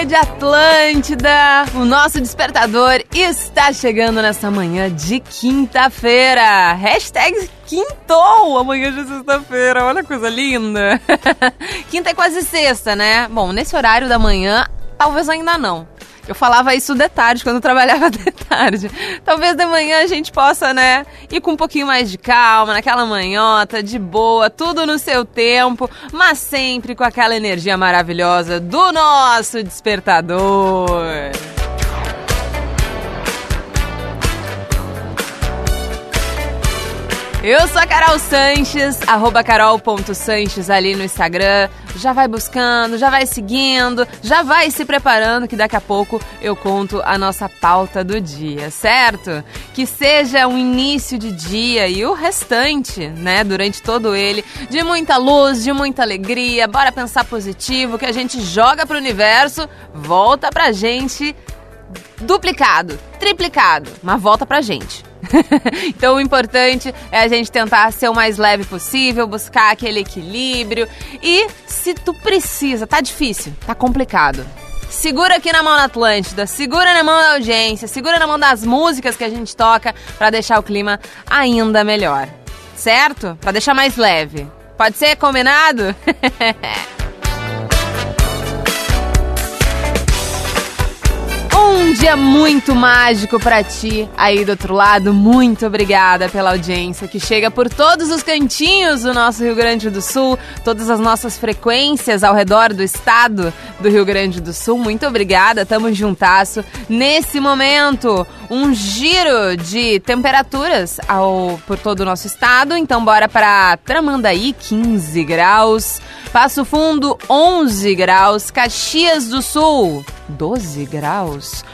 Rede Atlântida! O nosso despertador está chegando nessa manhã de quinta-feira. Hashtag quintou, amanhã de sexta-feira. Olha que coisa linda. Quinta é quase sexta, né? Bom, nesse horário da manhã, talvez ainda não. Eu falava isso de tarde, quando eu trabalhava de tarde. Talvez de manhã a gente possa, né, ir com um pouquinho mais de calma, naquela manhota, de boa, tudo no seu tempo, mas sempre com aquela energia maravilhosa do nosso despertador. Eu sou a Carol Sanches, arroba carol.sanches ali no Instagram. Já vai buscando, já vai seguindo, já vai se preparando que daqui a pouco eu conto a nossa pauta do dia, certo? Que seja um início de dia e o restante, né, durante todo ele, de muita luz, de muita alegria. Bora pensar positivo, que a gente joga pro universo, volta pra gente duplicado, triplicado, mas volta pra gente. então o importante é a gente tentar ser o mais leve possível, buscar aquele equilíbrio. E se tu precisa, tá difícil, tá complicado. Segura aqui na mão da Atlântida, segura na mão da audiência, segura na mão das músicas que a gente toca para deixar o clima ainda melhor. Certo? Para deixar mais leve. Pode ser combinado? Um dia muito mágico para ti aí do outro lado. Muito obrigada pela audiência que chega por todos os cantinhos do nosso Rio Grande do Sul, todas as nossas frequências ao redor do estado do Rio Grande do Sul. Muito obrigada, tamo juntasso. Nesse momento, um giro de temperaturas ao por todo o nosso estado. Então bora para Tramandaí, 15 graus. Passo Fundo, 11 graus. Caxias do Sul, 12 graus.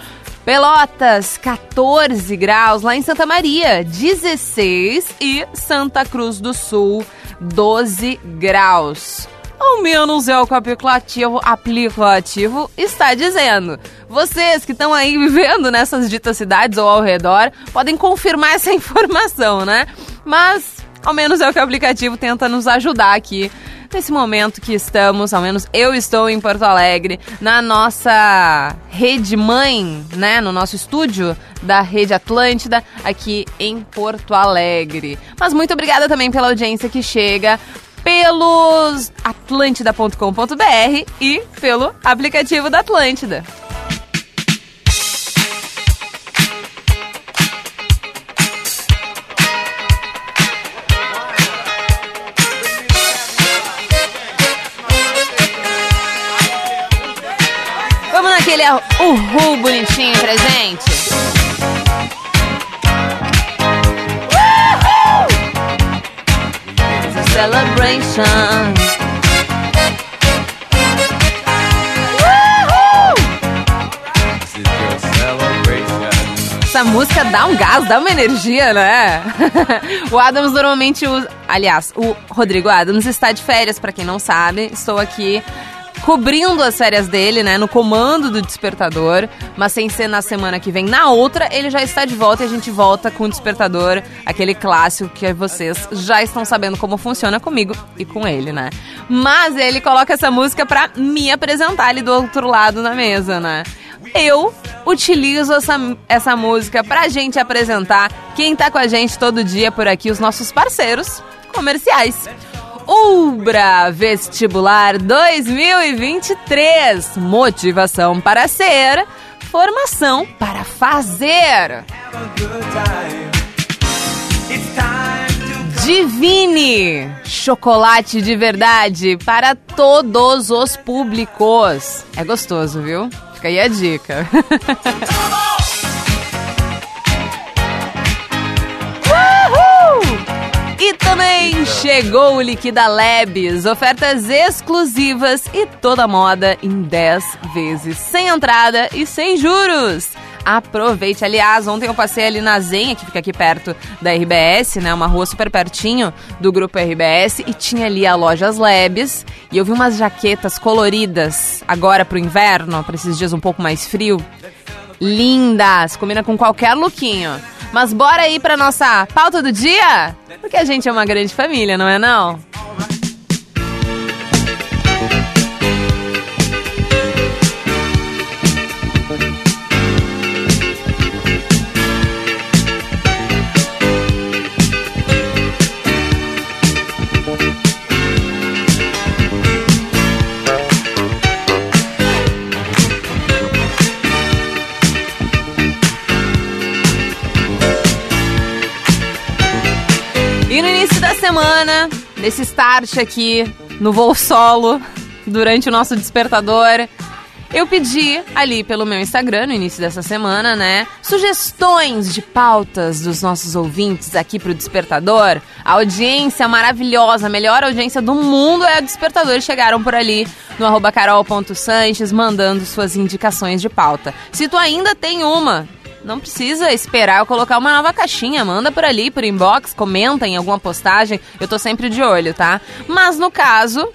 Pelotas, 14 graus. Lá em Santa Maria, 16. E Santa Cruz do Sul, 12 graus. Ao menos é o que o aplicativo, aplicativo está dizendo. Vocês que estão aí vivendo nessas ditas cidades ou ao redor podem confirmar essa informação, né? Mas ao menos é o que o aplicativo tenta nos ajudar aqui nesse momento que estamos, ao menos eu estou em Porto Alegre, na nossa rede mãe, né, no nosso estúdio da Rede Atlântida aqui em Porto Alegre. Mas muito obrigada também pela audiência que chega pelos atlântida.com.br e pelo aplicativo da Atlântida. Vamos naquele uhul bonitinho pra gente? Celebration. Essa música dá um gás, dá uma energia, né? o Adams normalmente usa. Aliás, o Rodrigo Adams está de férias, para quem não sabe. Estou aqui cobrindo as férias dele, né, no comando do Despertador, mas sem ser na semana que vem. Na outra, ele já está de volta e a gente volta com o Despertador, aquele clássico que vocês já estão sabendo como funciona comigo e com ele, né? Mas ele coloca essa música pra me apresentar ali do outro lado na mesa, né? Eu utilizo essa, essa música pra gente apresentar quem tá com a gente todo dia por aqui, os nossos parceiros comerciais. Ubra Vestibular 2023. Motivação para ser, formação para fazer. Divine, chocolate de verdade para todos os públicos. É gostoso, viu? Fica aí a dica. Chegou o Liquida Labs, ofertas exclusivas e toda moda em 10 vezes, sem entrada e sem juros. Aproveite. Aliás, ontem eu passei ali na Zenha, que fica aqui perto da RBS, né? Uma rua super pertinho do grupo RBS, e tinha ali a Lojas Labs. E eu vi umas jaquetas coloridas agora pro inverno, para esses dias um pouco mais frio. Lindas! Combina com qualquer lookinho. Mas bora aí pra nossa pauta do dia? Porque a gente é uma grande família, não é não? Semana, desse start aqui no voo solo, durante o nosso despertador, eu pedi ali pelo meu Instagram, no início dessa semana, né, sugestões de pautas dos nossos ouvintes aqui pro Despertador. A audiência maravilhosa, a melhor audiência do mundo é o Despertador. Chegaram por ali no arroba carol.sanches mandando suas indicações de pauta. Se tu ainda tem uma, não precisa esperar eu colocar uma nova caixinha. Manda por ali, por inbox, comenta em alguma postagem. Eu tô sempre de olho, tá? Mas no caso,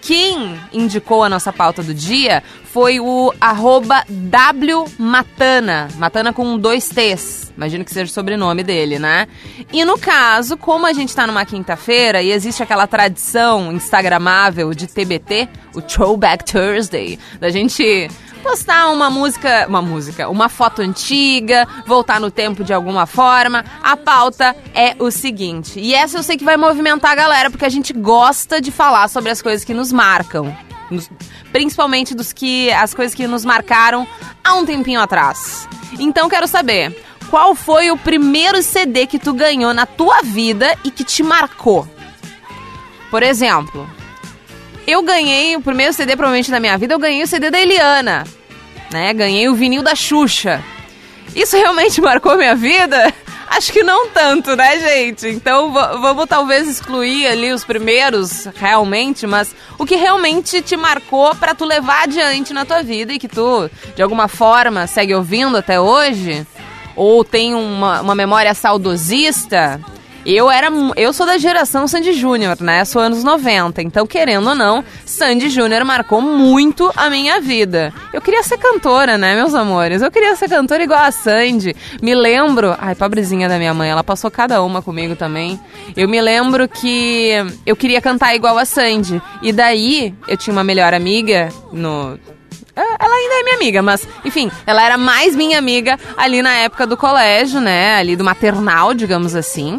quem indicou a nossa pauta do dia foi o arroba WMatana. Matana com dois T's. Imagino que seja o sobrenome dele, né? E no caso, como a gente tá numa quinta-feira e existe aquela tradição instagramável de TBT, o Throwback Thursday, da gente postar uma música, uma música, uma foto antiga, voltar no tempo de alguma forma. A pauta é o seguinte, e essa eu sei que vai movimentar a galera, porque a gente gosta de falar sobre as coisas que nos marcam. Principalmente dos que as coisas que nos marcaram há um tempinho atrás. Então quero saber, qual foi o primeiro CD que tu ganhou na tua vida e que te marcou? Por exemplo, eu ganhei o primeiro CD provavelmente da minha vida, eu ganhei o CD da Eliana, né? Ganhei o vinil da Xuxa. Isso realmente marcou minha vida? Acho que não tanto, né, gente? Então va- vamos talvez excluir ali os primeiros, realmente, mas o que realmente te marcou pra tu levar adiante na tua vida e que tu, de alguma forma, segue ouvindo até hoje? Ou tem uma, uma memória saudosista? Eu era. Eu sou da geração Sandy Júnior, né? Sou anos 90. Então, querendo ou não, Sandy Júnior marcou muito a minha vida. Eu queria ser cantora, né, meus amores? Eu queria ser cantora igual a Sandy. Me lembro. Ai, pobrezinha da minha mãe, ela passou cada uma comigo também. Eu me lembro que eu queria cantar igual a Sandy. E daí, eu tinha uma melhor amiga no é, ela ainda é minha amiga, mas, enfim, ela era mais minha amiga ali na época do colégio, né? Ali do maternal, digamos assim.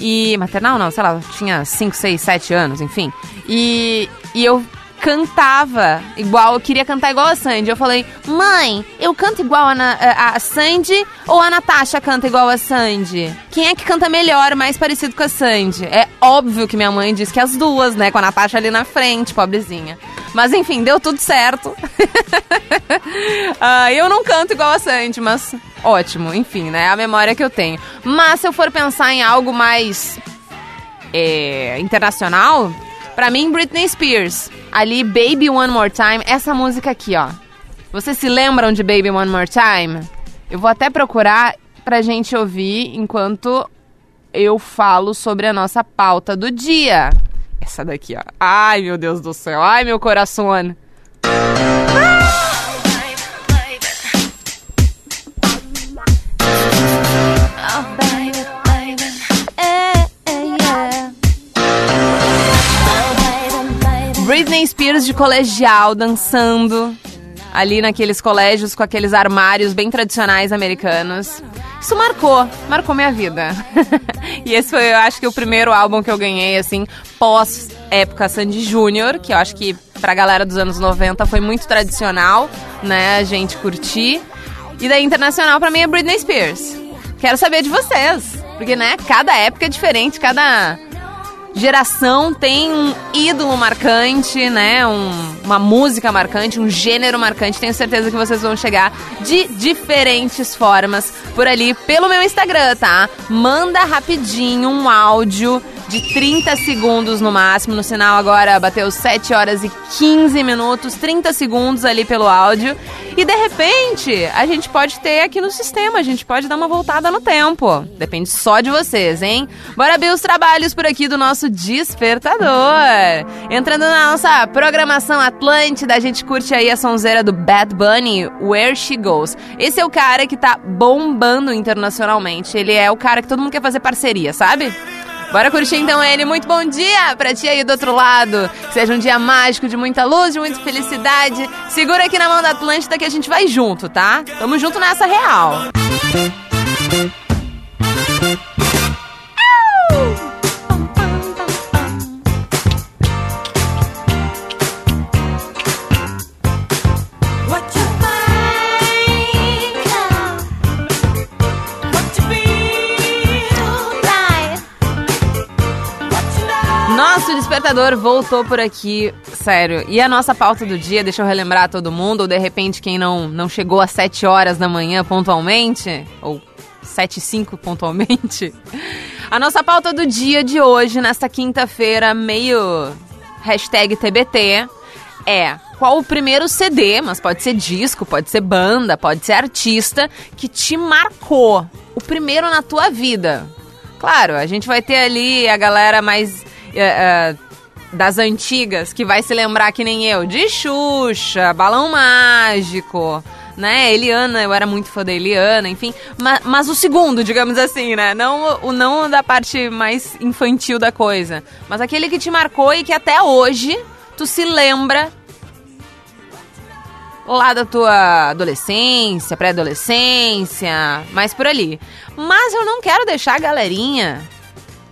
E. Maternal não, sei lá, tinha 5, 6, 7 anos, enfim. E, e eu cantava igual, eu queria cantar igual a Sandy. Eu falei, mãe, eu canto igual a, Na- a Sandy ou a Natasha canta igual a Sandy? Quem é que canta melhor, mais parecido com a Sandy? É óbvio que minha mãe disse que as duas, né? Com a Natasha ali na frente, pobrezinha. Mas enfim, deu tudo certo. Ah, eu não canto igual a Sandy, mas ótimo, enfim, né? É a memória que eu tenho. Mas se eu for pensar em algo mais é, internacional, pra mim, Britney Spears. Ali, Baby One More Time, essa música aqui, ó. Vocês se lembram de Baby One More Time? Eu vou até procurar pra gente ouvir enquanto eu falo sobre a nossa pauta do dia. Essa daqui, ó. Ai, meu Deus do céu. Ai, meu coração. Britney Spears de colegial dançando ali naqueles colégios com aqueles armários bem tradicionais americanos. Isso marcou, marcou minha vida. e esse foi, eu acho que o primeiro álbum que eu ganhei assim pós época Sandy Júnior, que eu acho que pra galera dos anos 90 foi muito tradicional, né, a gente curtir. E daí internacional pra mim é Britney Spears. Quero saber de vocês, porque né, cada época é diferente, cada geração tem um ídolo marcante, né? Um- uma música marcante, um gênero marcante. Tenho certeza que vocês vão chegar de diferentes formas por ali pelo meu Instagram, tá? Manda rapidinho um áudio de 30 segundos no máximo. No sinal agora bateu 7 horas e 15 minutos, 30 segundos ali pelo áudio. E de repente, a gente pode ter aqui no sistema, a gente pode dar uma voltada no tempo. Depende só de vocês, hein? Bora ver os trabalhos por aqui do nosso despertador. Entrando na nossa programação Atlântida, a gente curte aí a sonzeira do Bad Bunny, Where She Goes. Esse é o cara que tá bombando internacionalmente. Ele é o cara que todo mundo quer fazer parceria, sabe? Bora curtir então ele. Muito bom dia pra ti aí do outro lado. Seja um dia mágico, de muita luz, de muita felicidade. Segura aqui na mão da Atlântida que a gente vai junto, tá? Tamo junto nessa real. Nosso despertador voltou por aqui, sério. E a nossa pauta do dia, deixa eu relembrar todo mundo, ou de repente quem não, não chegou às 7 horas da manhã pontualmente, ou 7 e 5 pontualmente. A nossa pauta do dia de hoje, nesta quinta-feira, meio hashtag TBT, é qual o primeiro CD, mas pode ser disco, pode ser banda, pode ser artista, que te marcou. O primeiro na tua vida. Claro, a gente vai ter ali a galera mais é, é, das antigas que vai se lembrar que nem eu de Xuxa, Balão Mágico, né? Eliana, eu era muito fã da Eliana, enfim. Mas, mas o segundo, digamos assim, né? Não o não da parte mais infantil da coisa, mas aquele que te marcou e que até hoje tu se lembra lá da tua adolescência, pré-adolescência, mais por ali. Mas eu não quero deixar a galerinha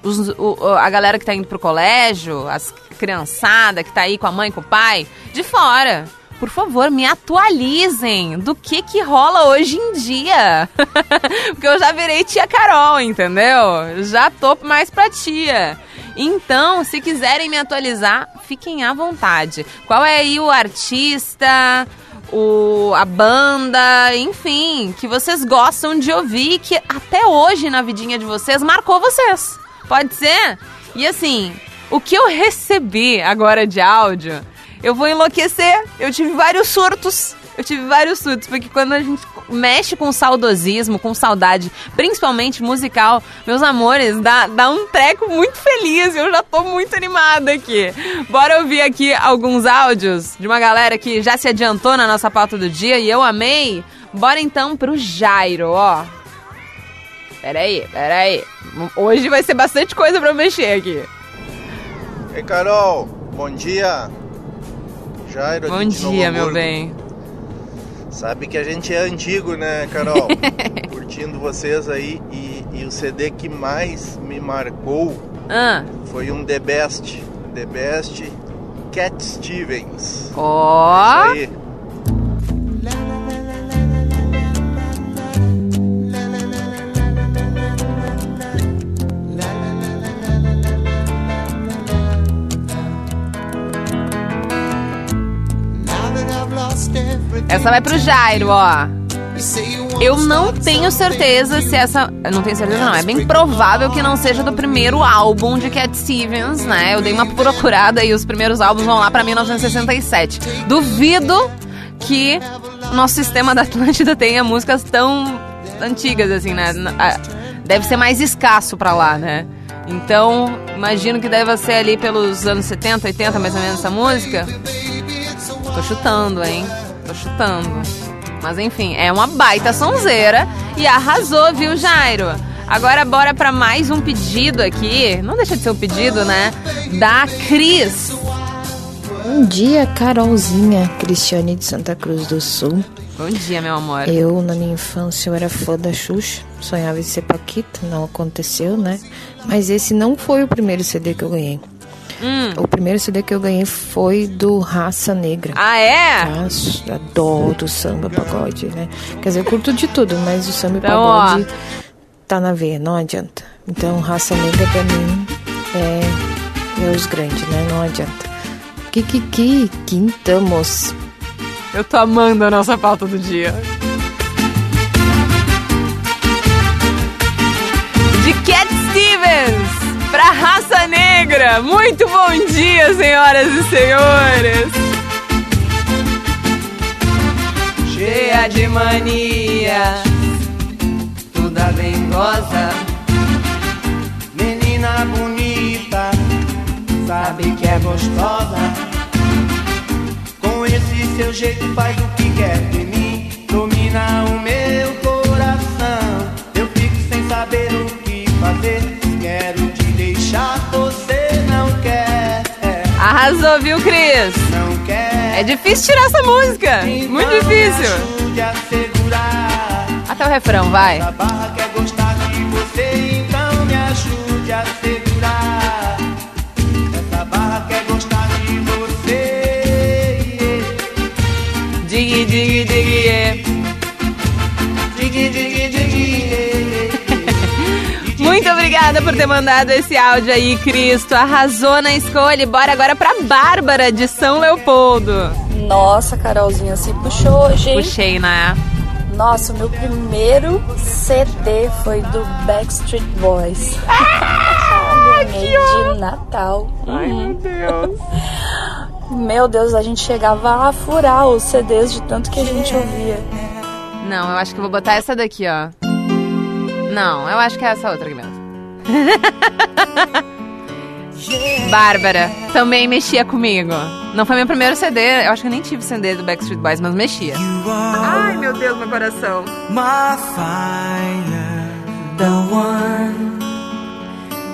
os, o, a galera que tá indo pro colégio, as criançada que tá aí com a mãe, com o pai, de fora. Por favor, me atualizem do que que rola hoje em dia. Porque eu já virei tia Carol, entendeu? Já tô mais pra tia. Então, se quiserem me atualizar, fiquem à vontade. Qual é aí o artista, o, a banda, enfim, que vocês gostam de ouvir, que até hoje na vidinha de vocês marcou vocês. Pode ser? E assim, o que eu recebi agora de áudio, eu vou enlouquecer. Eu tive vários surtos. Eu tive vários surtos, porque quando a gente mexe com saudosismo, com saudade, principalmente musical, meus amores, dá, dá um treco muito feliz. Eu já tô muito animada aqui. Bora ouvir aqui alguns áudios de uma galera que já se adiantou na nossa pauta do dia e eu amei. Bora então pro Jairo, ó. Peraí, peraí. Hoje vai ser bastante coisa pra mexer aqui. Ei, Carol, bom dia. Jairo, Bom dia, meu bem. Sabe que a gente é antigo, né, Carol? Curtindo vocês aí. E, e, o CD que mais me marcou ah. foi um The Best. The Best Cat Stevens. Ó. Oh. Isso Essa vai pro Jairo, ó. Eu não tenho certeza se essa. Não tenho certeza, não. É bem provável que não seja do primeiro álbum de Cat Stevens, né? Eu dei uma procurada e os primeiros álbuns vão lá pra 1967. Duvido que o nosso sistema da Atlântida tenha músicas tão antigas, assim, né? Deve ser mais escasso pra lá, né? Então, imagino que deve ser ali pelos anos 70, 80, mais ou menos, essa música. Tô chutando, hein? Tô chutando. Mas enfim, é uma baita sonzeira e arrasou, viu, Jairo? Agora bora para mais um pedido aqui. Não deixa de ser um pedido, né? Da Cris. Bom dia, Carolzinha, Cristiane de Santa Cruz do Sul. Bom dia, meu amor. Eu, na minha infância, eu era fã da Xuxa. Sonhava em ser Paquita, não aconteceu, né? Mas esse não foi o primeiro CD que eu ganhei. Hum. O primeiro CD que eu ganhei foi do Raça Negra. Ah, é? Adoro samba pagode, né? Quer dizer, eu curto de tudo, mas o samba então, pagode ó. tá na veia, não adianta. Então, Raça Negra pra mim é, é os grandes, né? Não adianta. Kikiki, quintamos. Eu tô amando a nossa pauta do dia. De Cat Stevens! Pra raça negra. Muito bom dia, senhoras e senhores. Cheia de mania, toda dengosa, menina bonita, sabe que é gostosa. Com esse seu jeito faz o que quer de mim, domina o meu coração. Eu fico sem saber Arrasou, viu, Cris? É difícil tirar essa música. Muito difícil. a. Até o refrão, vai. Essa barra quer gostar de você, então me ajude a segurar. Obrigada por ter mandado esse áudio aí, Cristo. Arrasou na escolha. E bora agora pra Bárbara de São Leopoldo. Nossa, Carolzinha, se puxou hoje? Puxei, né? Nossa, o meu primeiro CD foi do Backstreet Boys. Ganhei de Natal. Ai, meu Deus. Meu Deus, a gente chegava a furar os CDs de tanto que a gente ouvia. Não, eu acho que eu vou botar essa daqui, ó. Não, eu acho que é essa outra mesmo. Bárbara, também mexia comigo. Não foi meu primeiro CD, eu acho que eu nem tive CD do Backstreet Boys, mas mexia. Ai, meu Deus, meu coração. My fire, the one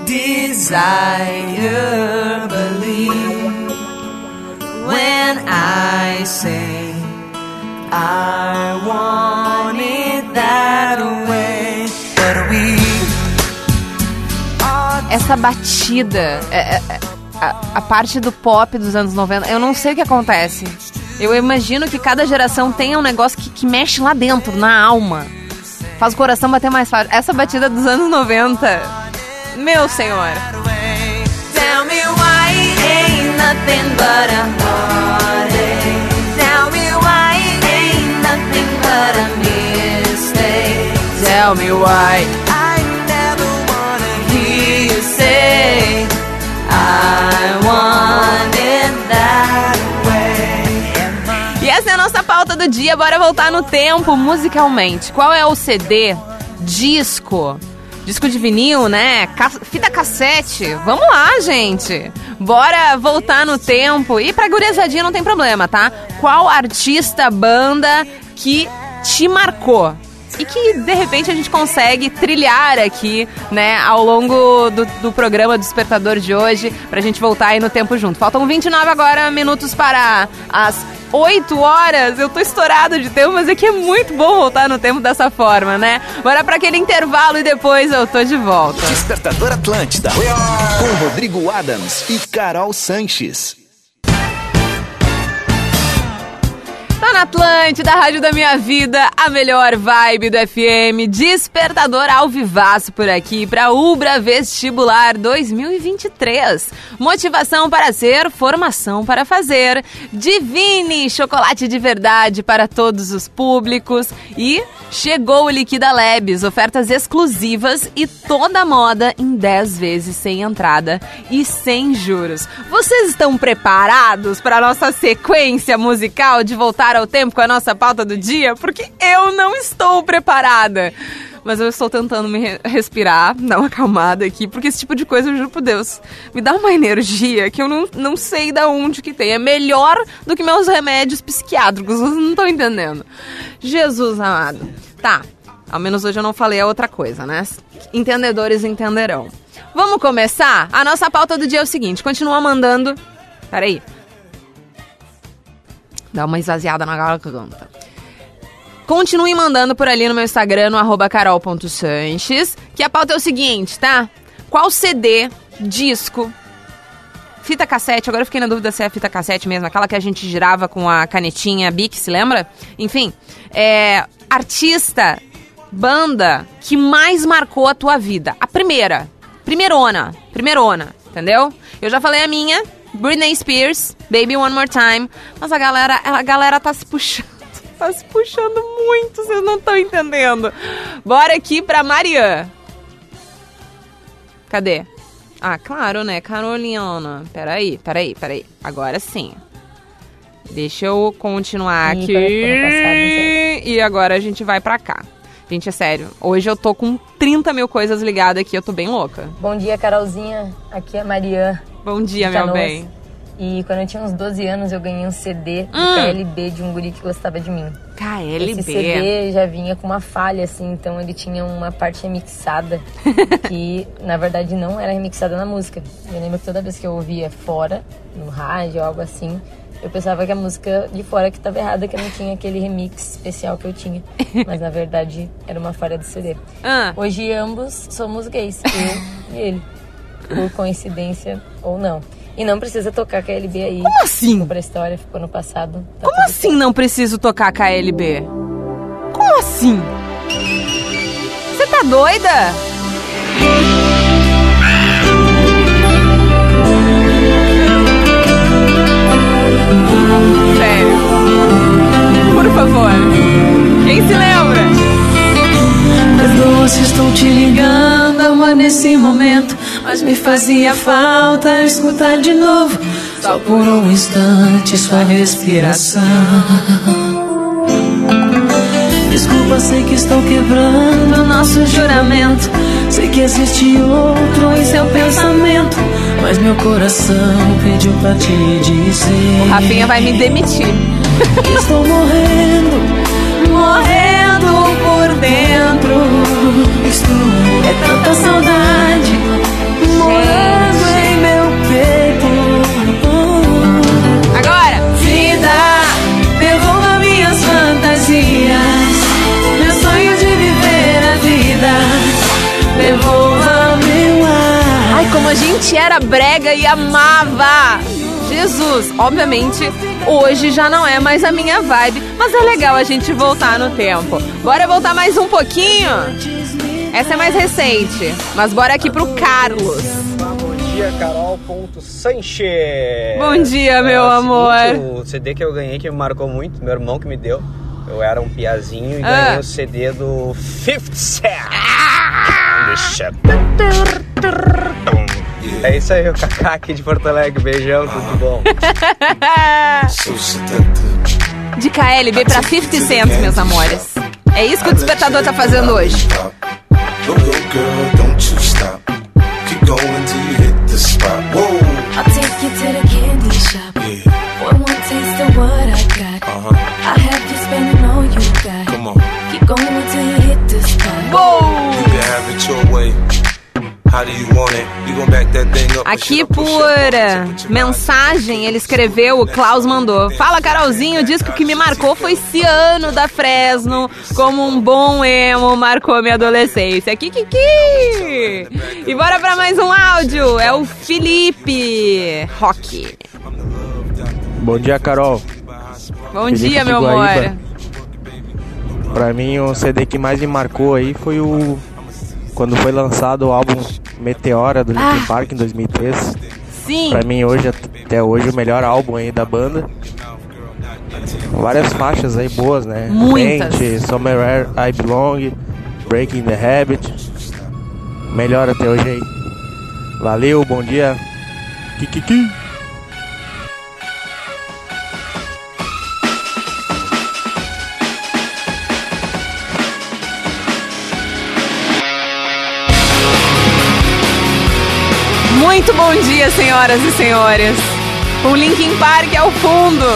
desire, believe when I say I want it that way. Essa batida, é- é- é- a, a parte do pop dos anos 90, eu não sei o que acontece. Eu imagino que cada geração tenha um negócio que, que mexe lá dentro, na alma. Faz o coração bater mais forte. Essa batida dos anos 90, meu senhor. Tell me why ain't nothing but a heartache. Tell me why ain't nothing but a mistake. Tell me why. Dia. Bora voltar no tempo musicalmente. Qual é o CD? Disco? Disco de vinil, né? Fita cassete. Vamos lá, gente. Bora voltar no tempo. E pra gurizadinha não tem problema, tá? Qual artista, banda que te marcou? E que de repente a gente consegue trilhar aqui, né, ao longo do, do programa do Despertador de hoje, pra gente voltar aí no tempo junto. Faltam 29 agora minutos para as 8 horas. Eu tô estourado de tempo, mas é que é muito bom voltar no tempo dessa forma, né? Bora pra aquele intervalo e depois eu tô de volta. Despertador Atlântida. Com Rodrigo Adams e Carol Sanches. Tá na Atlântida, a rádio da minha vida, a melhor vibe do FM, despertador ao vivaço por aqui para Ubra Vestibular 2023. Motivação para ser, formação para fazer. Divine, chocolate de verdade para todos os públicos. E chegou o Liquida Labs, ofertas exclusivas e toda moda em 10 vezes sem entrada e sem juros. Vocês estão preparados para nossa sequência musical de voltar ao tempo com a nossa pauta do dia? Porque eu não estou preparada. Mas eu estou tentando me re- respirar, dar uma acalmada aqui, porque esse tipo de coisa, eu juro por Deus, me dá uma energia que eu não, não sei da onde que tem. É melhor do que meus remédios psiquiátricos, vocês não estão entendendo. Jesus amado. Tá, ao menos hoje eu não falei a outra coisa, né? Entendedores entenderão. Vamos começar? A nossa pauta do dia é o seguinte: continua mandando. Peraí. Dá uma esvaziada na garganta. Continue mandando por ali no meu Instagram, no carol.sanches, que a pauta é o seguinte, tá? Qual CD, disco, fita cassete, agora eu fiquei na dúvida se é fita cassete mesmo, aquela que a gente girava com a canetinha Bic, se lembra? Enfim, é, artista, banda que mais marcou a tua vida. A primeira, primeirona, primeirona, entendeu? Eu já falei a minha, Britney Spears, Baby One More Time, mas a galera, a galera tá se puxando. Tá se puxando muito, vocês não estão entendendo. Bora aqui pra Marianne. Cadê? Ah, claro, né, Carolina? Peraí, peraí, peraí. Agora sim. Deixa eu continuar aqui. passado. E agora a gente vai pra cá. Gente, é sério. Hoje eu tô com 30 mil coisas ligadas aqui. Eu tô bem louca. Bom dia, Carolzinha. Aqui é a Marian. Bom dia, meu Canoas. bem. E quando eu tinha uns 12 anos, eu ganhei um CD do Hum. KLB de um guri que gostava de mim. KLB. Esse CD já vinha com uma falha, assim, então ele tinha uma parte remixada que, na verdade, não era remixada na música. Eu lembro que toda vez que eu ouvia fora, no rádio ou algo assim, eu pensava que a música de fora que estava errada, que não tinha aquele remix especial que eu tinha. Mas, na verdade, era uma falha do CD. Ah, Hoje ambos somos gays, eu e ele. Por coincidência ou não. E não precisa tocar KLB aí. Como assim? Ficou pra história, ficou no passado. tá como assim não preciso tocar KLB? Como assim? Você tá doida? Favor. Quem se lembra? Perdoa se estou te ligando, amor, nesse momento. Mas me fazia falta escutar de novo, só por um instante, sua respiração. Desculpa, sei que estou quebrando o nosso juramento. Sei que existe outro em seu pensamento. Mas meu coração pediu pra te dizer. Rafinha vai me demitir. Estou morrendo, morrendo por dentro. Estou, é tanta saudade morando em meu peito. Agora! Vida, devolva minhas fantasias, meu sonho de viver a vida. Devolva meu ar. Ai, como a gente era brega e amava! Jesus, obviamente, hoje já não é mais a minha vibe, mas é legal a gente voltar no tempo. Bora voltar mais um pouquinho? Essa é mais recente, mas bora aqui pro Carlos. Bom dia, Carol. Ponto Sanches. Bom dia, meu É o amor. seguinte, o CD que eu ganhei que me marcou muito, meu irmão que me deu. Eu era um piazinho e Ah. ganhei o CD do Fifth Cent. Deixa. É isso aí, o Kaká aqui de Porto Alegre. Beijão, tudo bom? De KLB pra 50 Cent, meus amores. É isso que o despertador tá fazendo hoje. I'll take you to the Aqui por eh, mensagem, ele escreveu, o Klaus mandou. Fala, Carolzinho, o disco que me marcou foi Ciano da Fresno. Como um bom emo, marcou minha adolescência. Kikiki! E bora pra mais um áudio. É o Felipe Rock. Bom dia, Carol. Bom Felipe dia, meu amor. Guaíba. Pra mim, o CD que mais me marcou aí foi o. Quando foi lançado o álbum Meteora do Linkin Ah. Park em 2003. Sim. Pra mim, hoje, até hoje, o melhor álbum aí da banda. Várias faixas aí boas, né? Muitas. Paint, Somewhere I Belong, Breaking the Habit. Melhor até hoje aí. Valeu, bom dia. Kikiki. Muito bom dia, senhoras e senhores. Com Linkin Park ao fundo.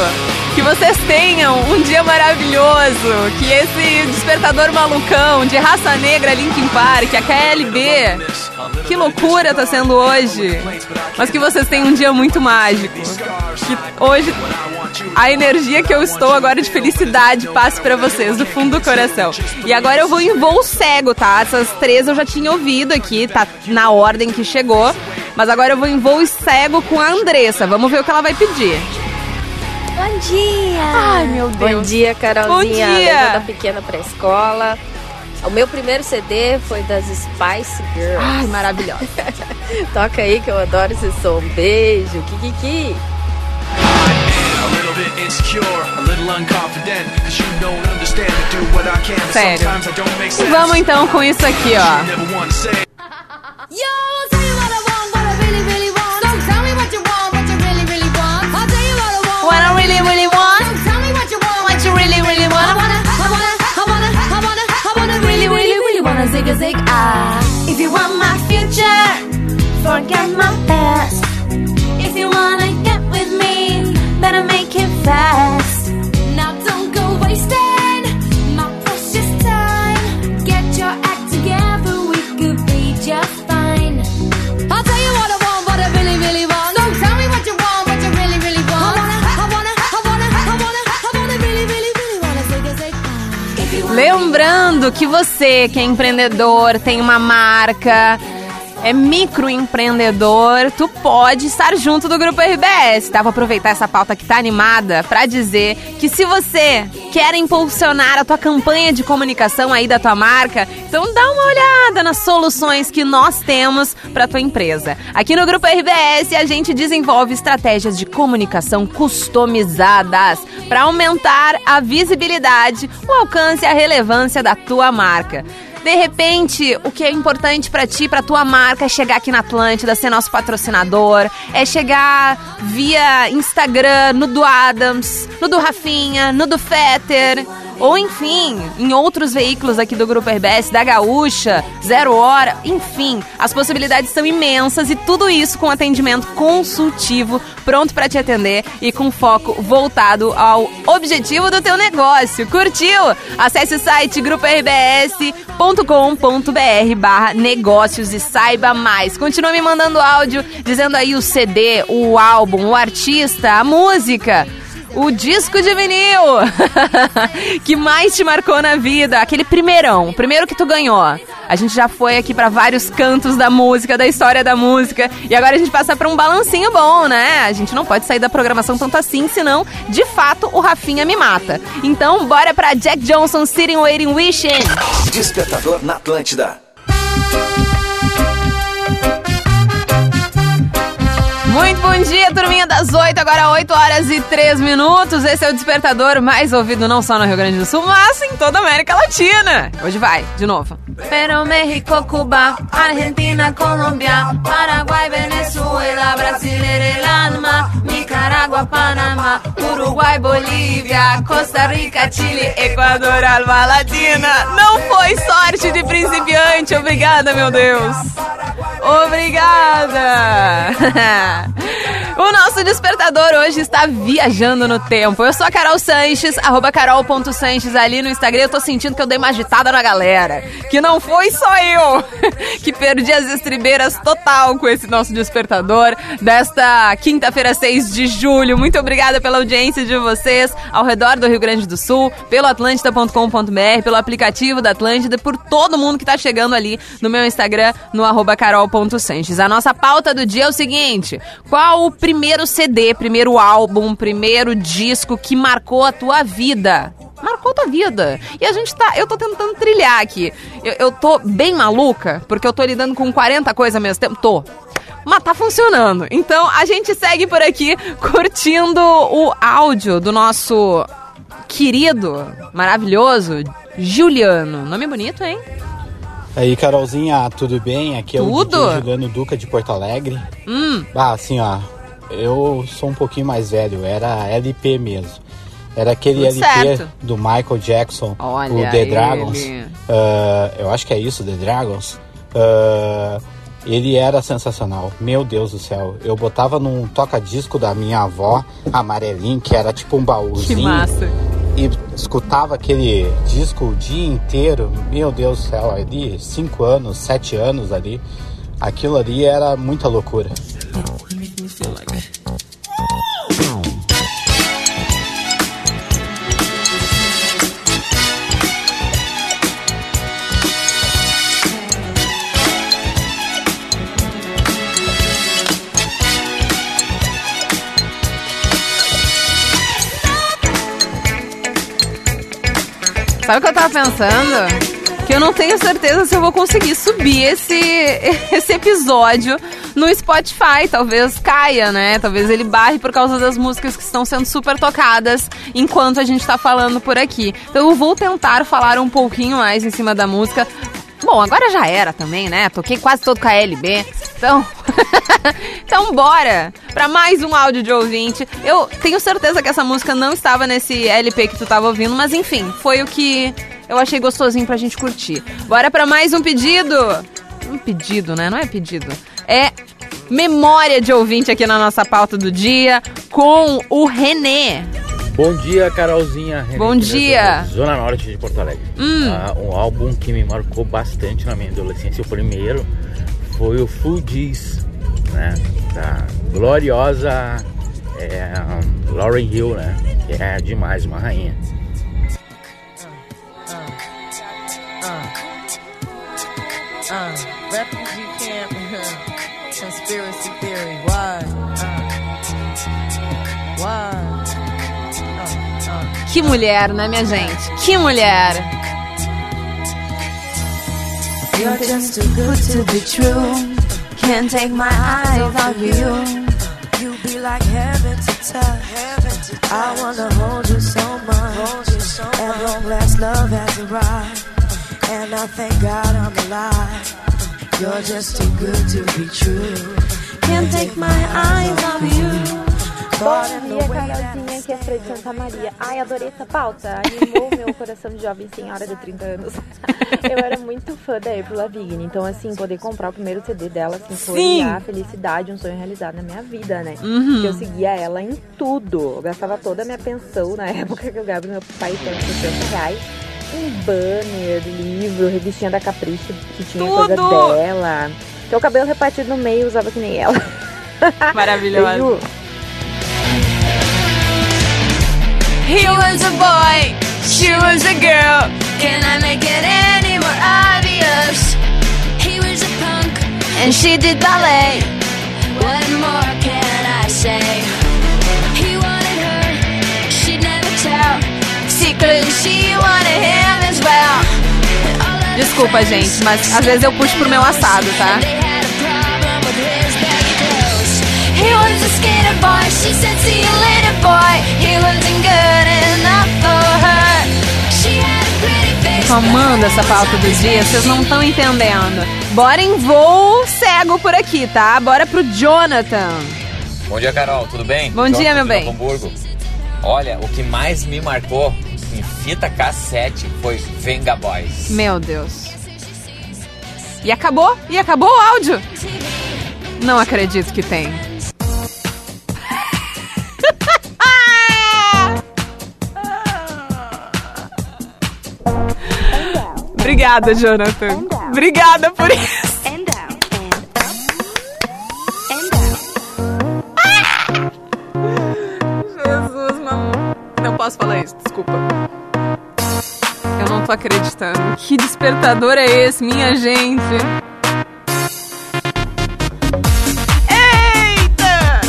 Que vocês tenham um dia maravilhoso. Que esse despertador malucão de raça negra Linkin Park, a KLB. Que loucura tá sendo hoje. Mas que vocês tenham um dia muito mágico. Que hoje a energia que eu estou agora de felicidade passe pra vocês do fundo do coração. E agora eu vou em voo cego, tá? Essas três eu já tinha ouvido aqui, tá na ordem que chegou. Mas agora eu vou em voo cego com a Andressa. Vamos ver o que ela vai pedir. Bom dia! Ai, meu Bom Deus. dia, Carolzinha. Bom dia. Levando a pequena pra escola. O meu primeiro CD foi das Spice Girls. Ai, maravilhosa. Toca aí que eu adoro esse som. Beijo, Kikiki. Sério. Sometimes I don't make sense. vamos então com isso aqui, ó. zig a zig ah. If you want my future, forget my past. If you wanna get with me, better make it fast. Lembrando que você que é empreendedor, tem uma marca, é microempreendedor, tu pode estar junto do Grupo RBS, tá? Vou aproveitar essa pauta que tá animada pra dizer que se você quer impulsionar a tua campanha de comunicação aí da tua marca, então dá uma olhada nas soluções que nós temos pra tua empresa. Aqui no Grupo RBS a gente desenvolve estratégias de comunicação customizadas para aumentar a visibilidade, o alcance e a relevância da tua marca. De repente, o que é importante pra ti, pra tua marca, é chegar aqui na Atlântida, ser nosso patrocinador, é chegar via Instagram, no do Adams, no do Rafinha, no do Fetter, ou enfim, em outros veículos aqui do Grupo RBS, da Gaúcha, Zero Hora, enfim, as possibilidades são imensas e tudo isso com atendimento consultivo, pronto pra te atender e com foco voltado ao objetivo do teu negócio. Curtiu? Acesse o site gruporbs.com.br barra negócios e saiba mais. Continua me mandando áudio dizendo aí o CD, o álbum, o artista, a música o disco de vinil que mais te marcou na vida, aquele primeirão, o primeiro que tu ganhou. A gente já foi aqui pra vários cantos da música, da história da música, e agora a gente passa pra um balancinho bom, né? A gente não pode sair da programação tanto assim, senão, de fato, o Rafinha me mata. Então, bora pra Jack Johnson Sitting Waiting Wishing. Despertador na Atlântida. Muito bom dia, turminha das 8, agora 8 horas e 3 minutos. Esse é o despertador mais ouvido não só no Rio Grande do Sul, mas em toda a América Latina. Hoje vai, de novo. Pero México, Cuba, Argentina, Colômbia, Paraguai, Venezuela, Brasil, el alma, Nicaragua, Panamá, Uruguai, Bolívia, Costa Rica, Chile, Equador, Alma Latina. Não foi sorte de principiante, obrigada, meu Deus. Obrigada! O nosso despertador hoje está viajando no tempo. Eu sou a Carol Sanches, arroba carol.sanches ali no Instagram. Eu tô sentindo que eu dei uma agitada na galera. Que não foi só eu que perdi as estribeiras total com esse nosso despertador desta quinta-feira, 6 de julho. Muito obrigada pela audiência de vocês ao redor do Rio Grande do Sul, pelo atlântida.com.br, pelo aplicativo da Atlântida, por todo mundo que tá chegando ali no meu Instagram, no arroba carol.sanches. A nossa pauta do dia é o seguinte: qual o primeiro CD, primeiro álbum, primeiro disco que marcou a tua vida? Marcou tua vida. E a gente tá. Eu tô tentando trilhar aqui. Eu, eu tô bem maluca, porque eu tô lidando com 40 coisas ao mesmo tempo. Tô. Mas tá funcionando. Então a gente segue por aqui curtindo o áudio do nosso querido, maravilhoso Juliano. Nome bonito, hein? Aí, Carolzinha, tudo bem? Aqui é Tudo? o Juliano Duca de Porto Alegre. Hum. Ah, assim, ó, eu sou um pouquinho mais velho, era LP mesmo. Era aquele Tudo LP certo. do Michael Jackson, Olha o The ele. Dragons. Ah, eu acho que é isso, The Dragons. Ah, ele era sensacional, meu Deus do céu. Eu botava num toca-disco da minha avó, amarelinho, que era tipo um Que baúzinho massa. e escutava aquele disco o dia inteiro, meu Deus do céu, ali, cinco anos, sete anos ali, aquilo ali era muita loucura. Sabe o que eu tava pensando? Que eu não tenho certeza se eu vou conseguir subir esse, esse episódio no Spotify. Talvez caia, né? Talvez ele barre por causa das músicas que estão sendo super tocadas enquanto a gente tá falando por aqui. Então eu vou tentar falar um pouquinho mais em cima da música. Bom, agora já era também, né? Toquei quase todo com a LB. Então, então bora para mais um áudio de ouvinte. Eu tenho certeza que essa música não estava nesse LP que tu tava ouvindo, mas enfim, foi o que eu achei gostosinho pra gente curtir. Bora para mais um pedido. Um pedido, né? Não é pedido. É memória de ouvinte aqui na nossa pauta do dia com o Renê. Bom dia, Carolzinha. René Bom dia. Zona Norte de Porto Alegre. Hum. Ah, um álbum que me marcou bastante na minha adolescência. O primeiro foi o Full Diz, né? Da gloriosa é, um, Lauren Hill, né? Que é demais, uma rainha. Uh, refugee camp, conspiracy theory. Why? Why? Que mulher, né, minha gente? Que mulher! You're just too good to be true. Can't take my eyes off you. You be like heaven to touch. I wanna hold you so much. At long last, love has arrived. And I thank God I'm alive. You're just too good to be true. Can't take my eyes off you. Bom dia, Carolzinha, aqui é Fred Santa Maria. Ai, adorei essa pauta. Animou meu coração de jovem senhora de 30 anos. Eu era muito fã da April Lavigne, então, assim, poder comprar o primeiro CD dela, assim, foi Sim. a felicidade, um sonho realizado na minha vida, né? Uhum. Eu seguia ela em tudo. Eu gastava toda a minha pensão na época que eu ganhava meu pai, então, 60 reais. Um banner, livro, revistinha da Capricho, que tinha coisa Tudo! dela. Então, o cabelo repartido no meio, usava que nem ela. Maravilhosa. He was a boy, she was a girl. Can I make it any more obvious? He was a punk, and she did ballet. What more can I say? He wanted her, she'd never tell. Secretly, she wanted him as well. Desculpa, gente, mas às vezes eu puxo pro meu assado, tá? He was a skater boy, she said, see you later, boy. He wasn't good enough for her. She had a pretty face. Tô amando essa pauta do dia, vocês não estão entendendo. Bora em voo cego por aqui, tá? Bora pro Jonathan. Bom dia, Carol, tudo bem? Bom dia, meu bem. Hamburgo. Olha, o que mais me marcou em fita cassete foi Venga Boys. Meu Deus. E acabou? E acabou o áudio? Não acredito que tem. Obrigada, Jonathan. Obrigada por isso. Jesus, mamãe. Não posso falar isso, desculpa. Eu não tô acreditando. Que despertador é esse, minha gente? Eita!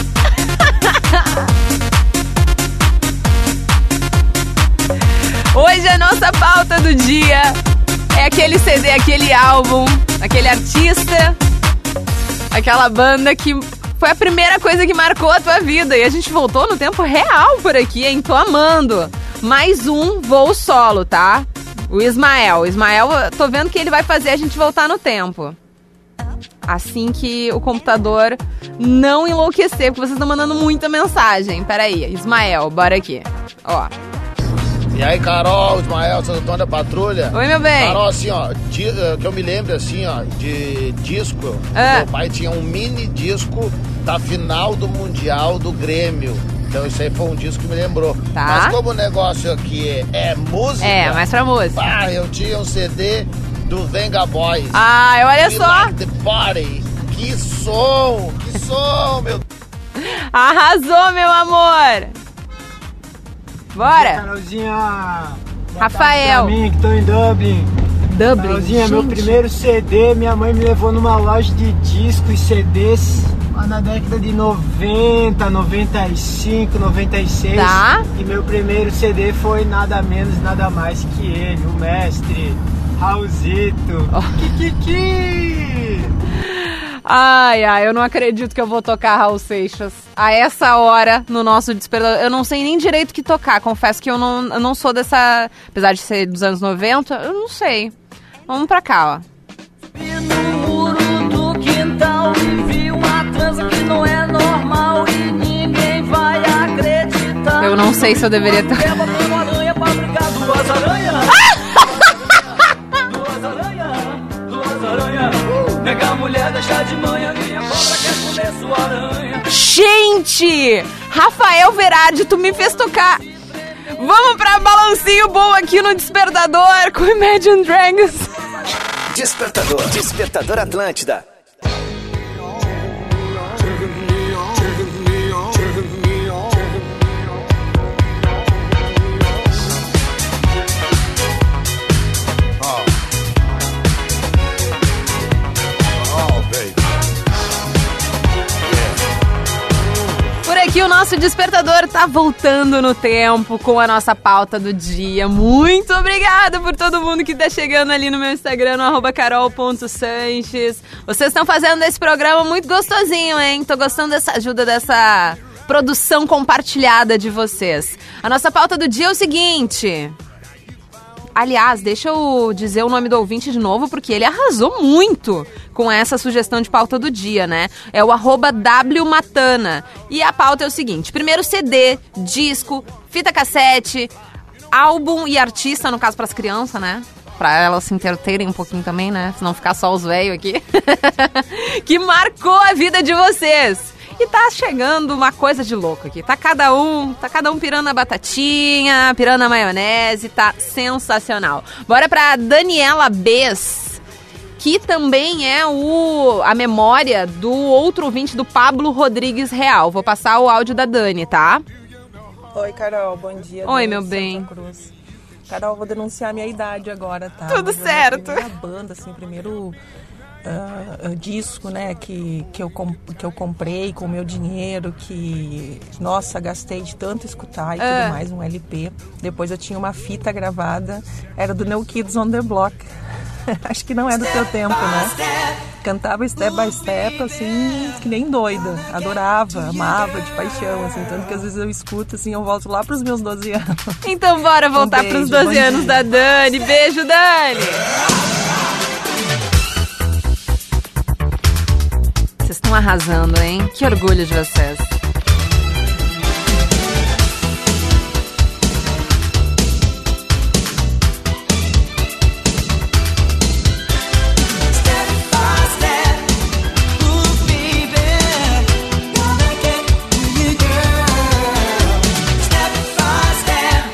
Hoje a nossa pauta do dia é aquele CD, aquele álbum, aquele artista, aquela banda que foi a primeira coisa que marcou a tua vida. E a gente voltou no tempo real por aqui, hein? Tô amando. Mais um voo solo, tá? O Ismael. O Ismael, tô vendo que ele vai fazer a gente voltar no tempo. Assim que o computador não enlouquecer, porque vocês estão mandando muita mensagem. Peraí, Ismael, bora aqui. Ó. E aí, Carol, Ismael, Santo Antônio da Patrulha. Oi, meu bem. Carol, assim, ó, di- eh, que eu me lembro, assim, ó, de disco. Ah. Meu pai tinha um mini disco da final do Mundial do Grêmio. Então isso aí foi um disco que me lembrou. Tá. Mas como o negócio aqui é, é música... É, mais pra música. Ah, eu tinha um CD do Venga Boys. Ah, olha We só. Like the Party. Que som, que som, meu... Arrasou, meu amor! Bora! Carolzinha. boa Rafael. Pra mim, que tô em Dublin. Dublin, Carolzinha, meu gente. primeiro CD, minha mãe me levou numa loja de discos e CDs lá na década de 90, 95, 96. Tá. E meu primeiro CD foi nada menos, nada mais que ele, o mestre Raulzito. Kikiki! Ai, ai, eu não acredito que eu vou tocar Raul Seixas a essa hora no nosso despertador. Eu não sei nem direito o que tocar. Confesso que eu não, eu não sou dessa. Apesar de ser dos anos 90, eu não sei. Vamos pra cá, ó. muro do quintal vi uma transa que não é normal e ninguém vai acreditar. Eu não sei se eu deveria estar. Pega a mulher, deixa de manhã, minha cobra quer comer Gente! Rafael Verardi, tu me fez tocar. Vamos pra balancinho bom aqui no Despertador com Imagine Dragons. Despertador. Despertador Atlântida. Nosso despertador tá voltando no tempo com a nossa pauta do dia. Muito obrigada por todo mundo que tá chegando ali no meu Instagram, no carol.sanches. Vocês estão fazendo esse programa muito gostosinho, hein? Tô gostando dessa ajuda, dessa produção compartilhada de vocês. A nossa pauta do dia é o seguinte... Aliás, deixa eu dizer o nome do ouvinte de novo, porque ele arrasou muito com essa sugestão de pauta do dia, né? É o arroba Wmatana. E a pauta é o seguinte: primeiro CD, disco, fita cassete, álbum e artista, no caso para as crianças, né? Pra elas se entreterem um pouquinho também, né? Se não ficar só os velhos aqui. que marcou a vida de vocês. E tá chegando uma coisa de louco aqui. Tá cada um, tá cada um pirando a batatinha, pirando a maionese, tá sensacional. Bora pra Daniela Bess, que também é o a memória do outro ouvinte do Pablo Rodrigues Real. Vou passar o áudio da Dani, tá? Oi, Carol, bom dia. Oi, meu de bem. Santa Cruz. Carol, vou denunciar minha idade agora, tá? Tudo a certo. Minha banda, assim, primeiro ah, disco, né, que, que, eu com- que eu comprei com o meu dinheiro, que, nossa, gastei de tanto escutar e tudo mais, um LP. Depois eu tinha uma fita gravada, era do New Kids on the Block. Acho que não é do teu tempo, né? Cantava step by step, assim, que nem doida. Adorava, amava de paixão, assim. Tanto que às vezes eu escuto, assim, eu volto lá pros meus 12 anos. Então bora voltar Um pros beijo, 12 bom anos dia. da Dani. Beijo, Dani! Vocês estão arrasando, hein? Que orgulho de vocês.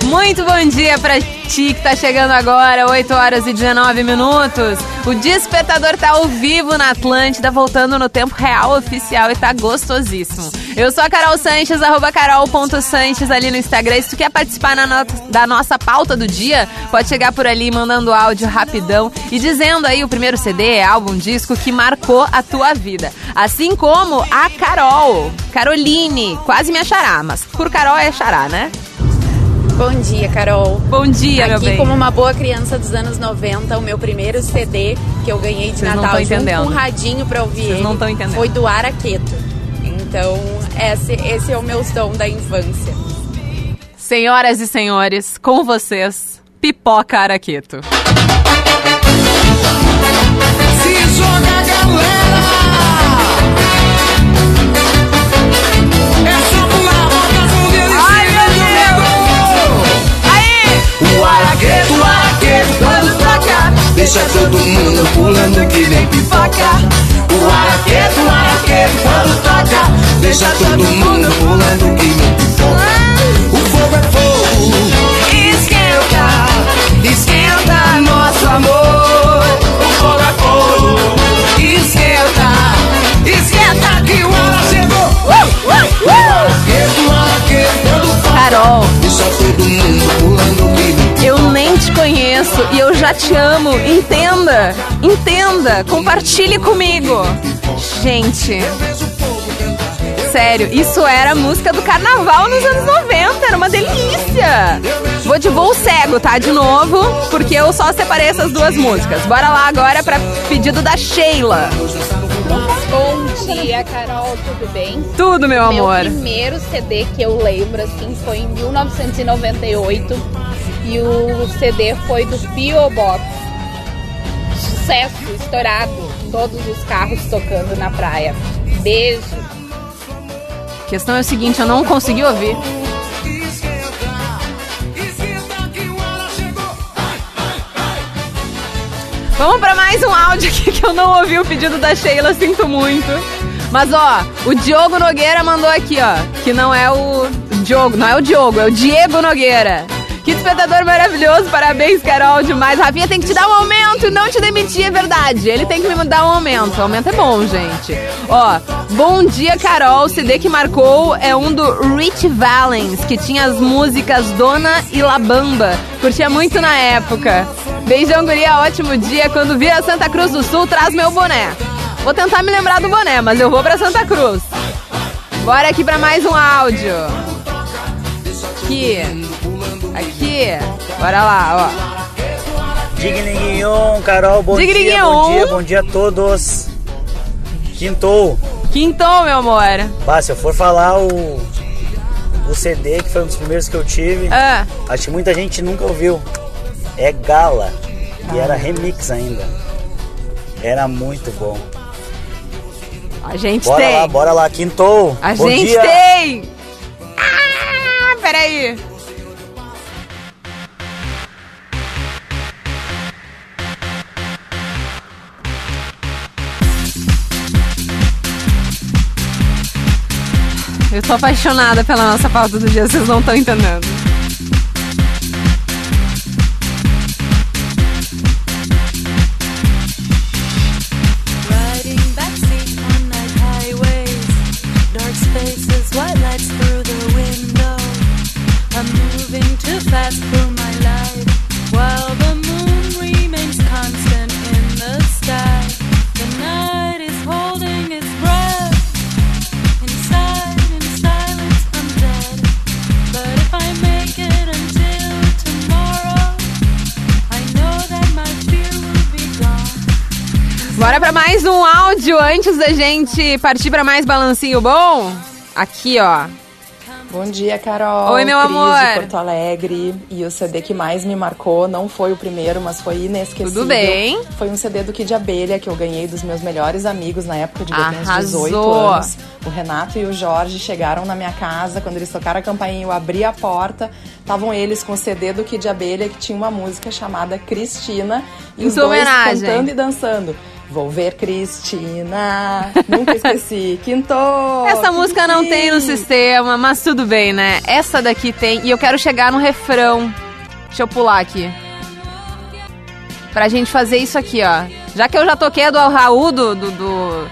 Muito bom dia pra ti que tá chegando agora, 8 horas e 19 minutos. O Despertador tá ao vivo na Atlântida, voltando no tempo real oficial e tá gostosíssimo. Eu sou a Carol Sanches, arroba carol.sanches ali no Instagram. Se tu quer participar no- da nossa pauta do dia, pode chegar por ali mandando áudio rapidão e dizendo aí o primeiro CD, álbum, disco que marcou a tua vida. Assim como a Carol, Caroline, quase me achará, mas por Carol é xará, né? Bom dia, Carol. Bom dia, meu Aqui, bem. como uma boa criança dos anos 90, o meu primeiro CD que eu ganhei de Vocês não Natal junto entendendo. com um radinho pra ouvir Vocês ele, não tão entendendo. foi do Araqueto. Então, esse, esse é o meu som da infância. Senhoras e senhores, com vocês, Pipoca Araqueto. Se joga, galera! Deixa todo mundo pulando que nem pipoca. O araqueto, o araqueto, quando toca, deixa todo mundo pulando que nem pipoca. O fogo é fogo, já te amo. Entenda, entenda, compartilhe comigo. Gente, sério, isso era a música do carnaval nos anos 90, era uma delícia. Vou de voo cego, tá? De novo, porque eu só separei essas duas músicas. Bora lá agora pra pedido da Sheila. Bom dia, Carol, tudo bem? Tudo, meu amor. Meu primeiro CD que eu lembro, assim, foi em 1998 e o CD foi do P.O. Box. Sucesso, estourado, todos os carros tocando na praia. Beijo. A questão é o seguinte, eu não consegui ouvir. Vamos para mais um áudio aqui que eu não ouvi o pedido da Sheila, sinto muito. Mas ó, o Diogo Nogueira mandou aqui, ó, que não é o Diogo, não é o Diogo, é o Diego Nogueira. Que despertador maravilhoso, parabéns, Carol, demais. Rafinha tem que te dar um aumento e não te demitir, é verdade. Ele tem que me dar um aumento. O aumento é bom, gente. Ó, bom dia, Carol. O CD que marcou é um do Rich Valens, que tinha as músicas Dona e La Bamba. Curtia muito na época. Beijão, guria, ótimo dia. Quando vir a Santa Cruz do Sul, traz meu boné. Vou tentar me lembrar do boné, mas eu vou pra Santa Cruz. Bora aqui pra mais um áudio. Aqui. Bora lá, ó. Digninguinhon, Carol, bom dia, bom dia, bom dia a todos. Quintou. Quintou, meu amor. Bah, se eu for falar o, o CD, que foi um dos primeiros que eu tive, Ah. acho que muita gente nunca ouviu. É Gala. E era remix ainda. Era muito bom. A gente bora tem. lá, bora lá, quintou. A bom gente dia. tem. Ah, peraí. Eu tô apaixonada pela nossa pauta do dia, vocês não estão entendendo. Antes da gente partir pra mais balancinho bom? Aqui, ó. Bom dia, Carol. Oi, meu Cris amor. de Porto Alegre. E o CD que mais me marcou não foi o primeiro, mas foi inesquecível. Tudo bem. Foi um CD do Kid Abelha que eu ganhei dos meus melhores amigos na época de Arrasou. 18 anos. O Renato e o Jorge chegaram na minha casa. Quando eles tocaram a campainha, eu abri a porta. Estavam eles com o CD do Kid Abelha que tinha uma música chamada Cristina. E Em os dois homenagem. cantando e dançando. Vou ver Cristina. Nunca esqueci. Quintou. Essa música não tem no sistema, mas tudo bem, né? Essa daqui tem. E eu quero chegar no refrão. Deixa eu pular aqui. Pra gente fazer isso aqui, ó. Já que eu já toquei do Raul, do, do, do,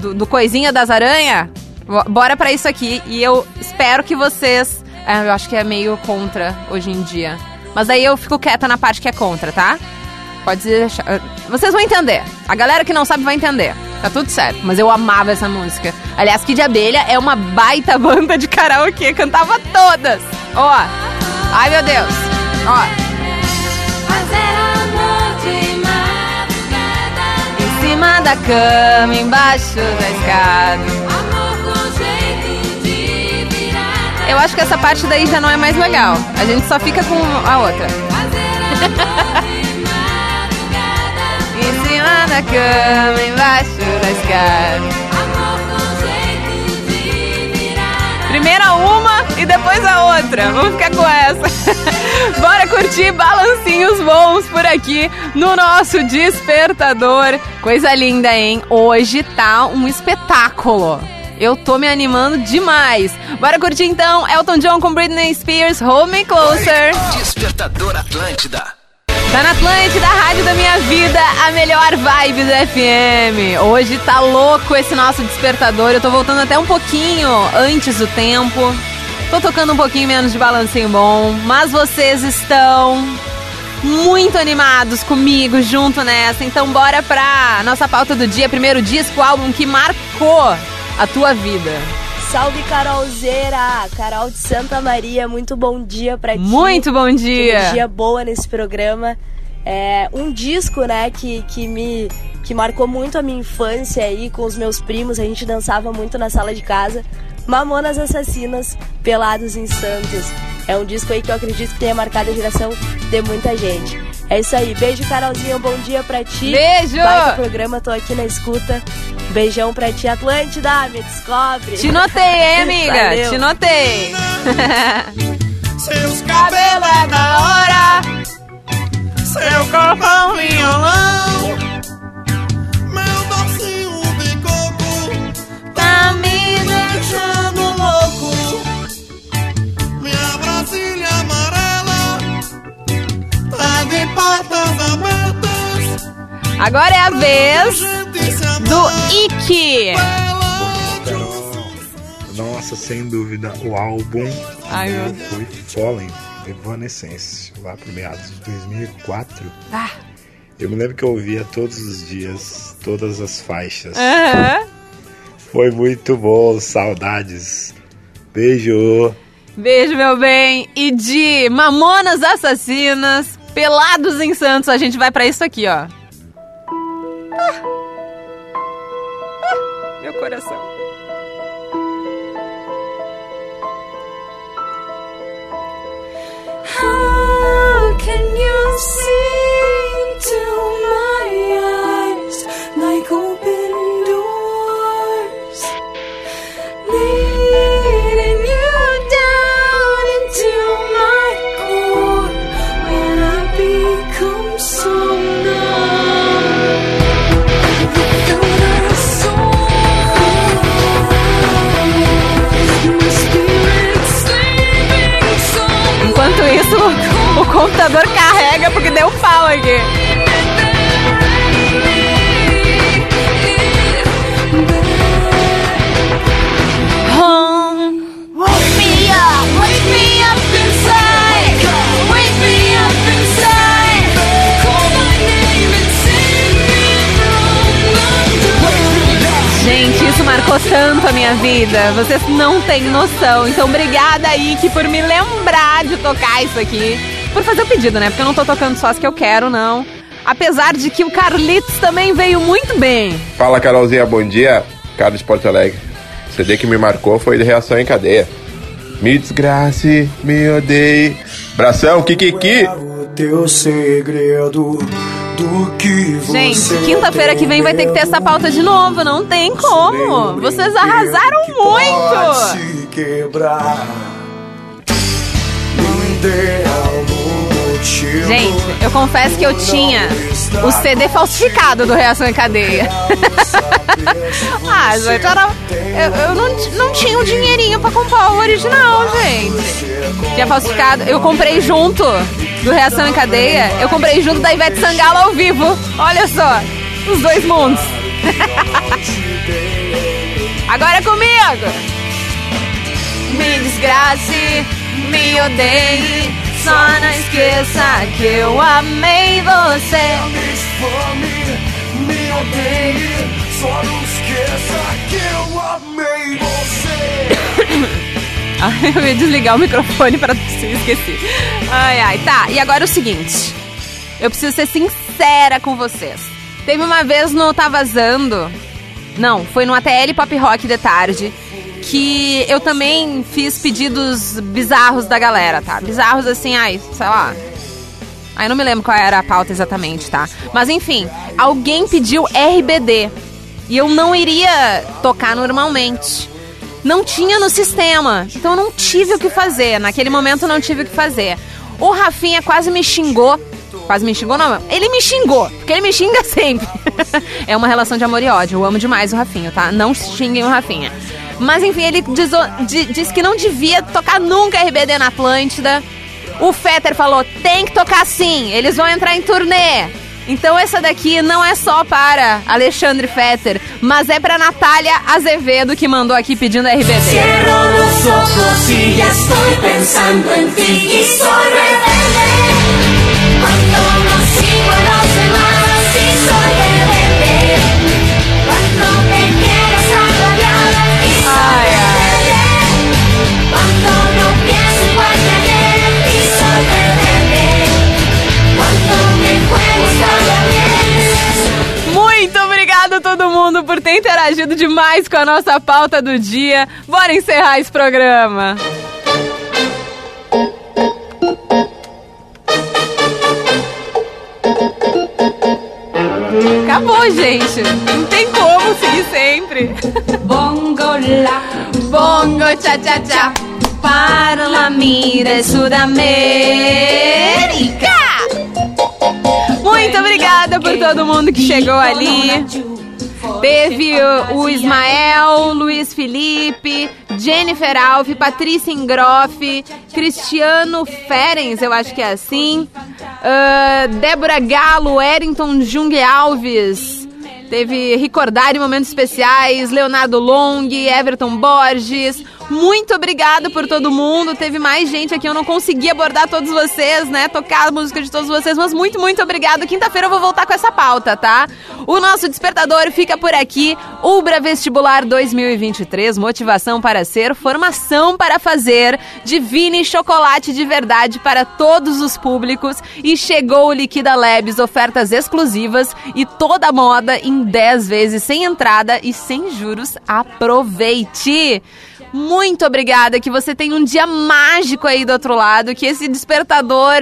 do- do Coisinha das Aranha, bo- bora pra isso aqui. E eu espero que vocês. é, eu acho que é meio contra hoje em dia. Mas aí eu fico quieta na parte que é contra, tá? Pode deixar. Vocês vão entender. A galera que não sabe vai entender. Tá tudo certo. Mas eu amava essa música. Aliás, Kid Abelha é uma baita banda de karaokê. Cantava todas. Ó. Ai, meu Deus. Ó. Em cima da cama, embaixo da escada. Eu acho que essa parte daí já não é mais legal. A gente só fica com a outra. da cama, embaixo da escada. Primeiro uma e depois a outra. Vamos ficar com essa. Bora curtir balancinhos bons por aqui no nosso despertador. Coisa linda, hein? Hoje tá um espetáculo. Eu tô me animando demais. Bora curtir então Elton John com Britney Spears, Hold Me Closer. Despertador Atlântida. Tá na Atlântida, a rádio da minha vida, a melhor vibe do FM. Hoje tá louco esse nosso despertador. Eu tô voltando até um pouquinho antes do tempo. Tô tocando um pouquinho menos de balancinho bom, mas vocês estão muito animados comigo junto nessa. Então bora pra nossa pauta do dia, primeiro disco, álbum que marcou a tua vida. Salve Carolzeira! Carol de Santa Maria, muito bom dia pra ti. Muito bom dia. Energia boa nesse programa. É um disco, né, que, que me que marcou muito a minha infância aí com os meus primos, a gente dançava muito na sala de casa. Mamonas Assassinas, Pelados em Santos. É um disco aí que eu acredito que tenha marcado a geração de muita gente. É isso aí. Beijo, Carolzinha. Um bom dia pra ti. Beijo! Vai pro programa, tô aqui na escuta. Beijão pra ti, Atlântida. Me descobre. Te notei, hein, amiga? Valeu. Te notei. Seus cabelos é da hora, seu corpo um violão, Agora é a vez do Ike. Nossa, sem dúvida, o álbum Ai, meu foi Fallen, Evanescence, lá pro meados de 2004. Ah. Eu me lembro que eu ouvia todos os dias, todas as faixas. Aham. Foi muito bom, saudades. Beijo. Beijo, meu bem. E de Mamonas Assassinas, Pelados em Santos, a gente vai pra isso aqui, ó. Ah. Ah, meu coração. How can you see computador carrega porque deu pau aqui. Marcou tanto a minha vida. Vocês não têm noção. Então, obrigada, Ike, por me lembrar de tocar isso aqui. Por fazer o pedido, né? Porque eu não tô tocando só as que eu quero, não. Apesar de que o Carlitos também veio muito bem. Fala Carolzinha, bom dia. Carlos de Porto Alegre. O CD que me marcou foi de reação em cadeia. Me desgrace, me odeie. Bração, Kikiki. O teu segredo do que Gente, quinta-feira que vem vai ter que ter essa pauta de novo. Não tem como. Vocês arrasaram muito. se quebrar. No ideal, no motivo. Gente, eu confesso que eu tinha o CD falsificado do Reação em Cadeia. ah, gente, era, eu, eu não, não tinha o dinheirinho pra comprar o original, gente. Tinha falsificado. Eu comprei junto do Reação em Cadeia. Eu comprei junto da Ivete Sangalo ao vivo. Olha só, os dois mundos. Agora é comigo! Me desgrace, me odeie, só não esqueça que eu amei você. Me odeie, só não esqueça que eu amei você. Ai, eu ia desligar o microfone pra se esqueci. Ai, ai, tá. E agora é o seguinte. Eu preciso ser sincera com vocês. Teve uma vez no Tá Vazando. Não, foi no ATL Pop Rock de tarde. Que eu também fiz pedidos bizarros da galera, tá? Bizarros assim, ai, sei lá. Eu não me lembro qual era a pauta exatamente, tá? Mas enfim, alguém pediu RBD. E eu não iria tocar normalmente não tinha no sistema. Então eu não tive o que fazer. Naquele momento eu não tive o que fazer. O Rafinha quase me xingou. Quase me xingou, não. Ele me xingou, porque ele me xinga sempre. é uma relação de amor e ódio. Eu amo demais o Rafinha, tá? Não xinguem o Rafinha. Mas enfim, ele diz, que não devia tocar nunca RBD na Atlântida. O Fetter falou: tem que tocar sim, eles vão entrar em turnê. Então essa daqui não é só para Alexandre Fetter, mas é para Natália Azevedo que mandou aqui pedindo RBD. Cierro los ojos y ya pensando en ti y soy rebelde. Por ter interagido demais com a nossa pauta do dia. Bora encerrar esse programa. Acabou, gente. Não tem como seguir sempre. Bongo lá, bongo cha cha cha. Para la mira Sudamérica. Muito obrigada por todo mundo que chegou ali. Teve o Ismael, Luiz Felipe, Jennifer Alves, Patrícia Ingroff, Cristiano Ferens, eu acho que é assim. ah, Débora Galo, Erington Jung Alves. Teve Ricordare Momentos Especiais, Leonardo Long, Everton Borges. Muito obrigada por todo mundo. Teve mais gente aqui, eu não consegui abordar todos vocês, né? Tocar a música de todos vocês, mas muito, muito obrigado. Quinta-feira eu vou voltar com essa pauta, tá? O nosso despertador fica por aqui. Ubra Vestibular 2023, motivação para ser, formação para fazer. Divine chocolate de verdade para todos os públicos. E chegou o Liquida Labs, ofertas exclusivas e toda moda em 10 vezes sem entrada e sem juros. Aproveite! Muito obrigada, que você tenha um dia mágico aí do outro lado, que esse despertador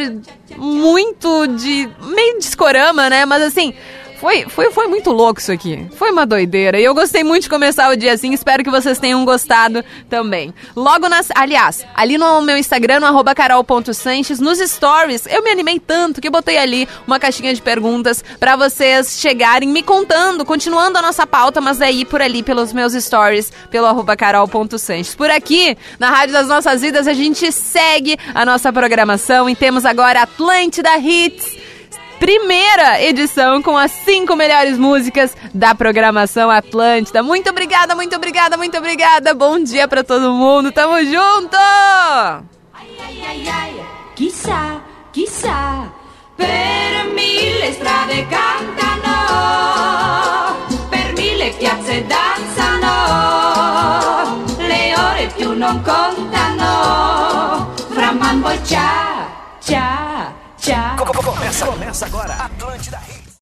muito de meio discorama, né? Mas assim, foi, foi, foi muito louco isso aqui. Foi uma doideira. E eu gostei muito de começar o dia assim. Espero que vocês tenham gostado também. Logo nas. Aliás, ali no meu Instagram, no carol.sanches, nos stories, eu me animei tanto que botei ali uma caixinha de perguntas pra vocês chegarem me contando, continuando a nossa pauta, mas daí por ali, pelos meus stories, pelo carol.sanches. Por aqui, na Rádio das Nossas Vidas, a gente segue a nossa programação e temos agora Atlântida Hits primeira edição com as cinco melhores músicas da programação Atlântida. Muito obrigada, muito obrigada, muito obrigada. Bom dia pra todo mundo. Tamo junto! Chissà, chissà, per mille strade cantano, per mille piazze danzano, le ore più non contano, fra ciao, ciao, ciao. Começa, começa agora. Atlântida.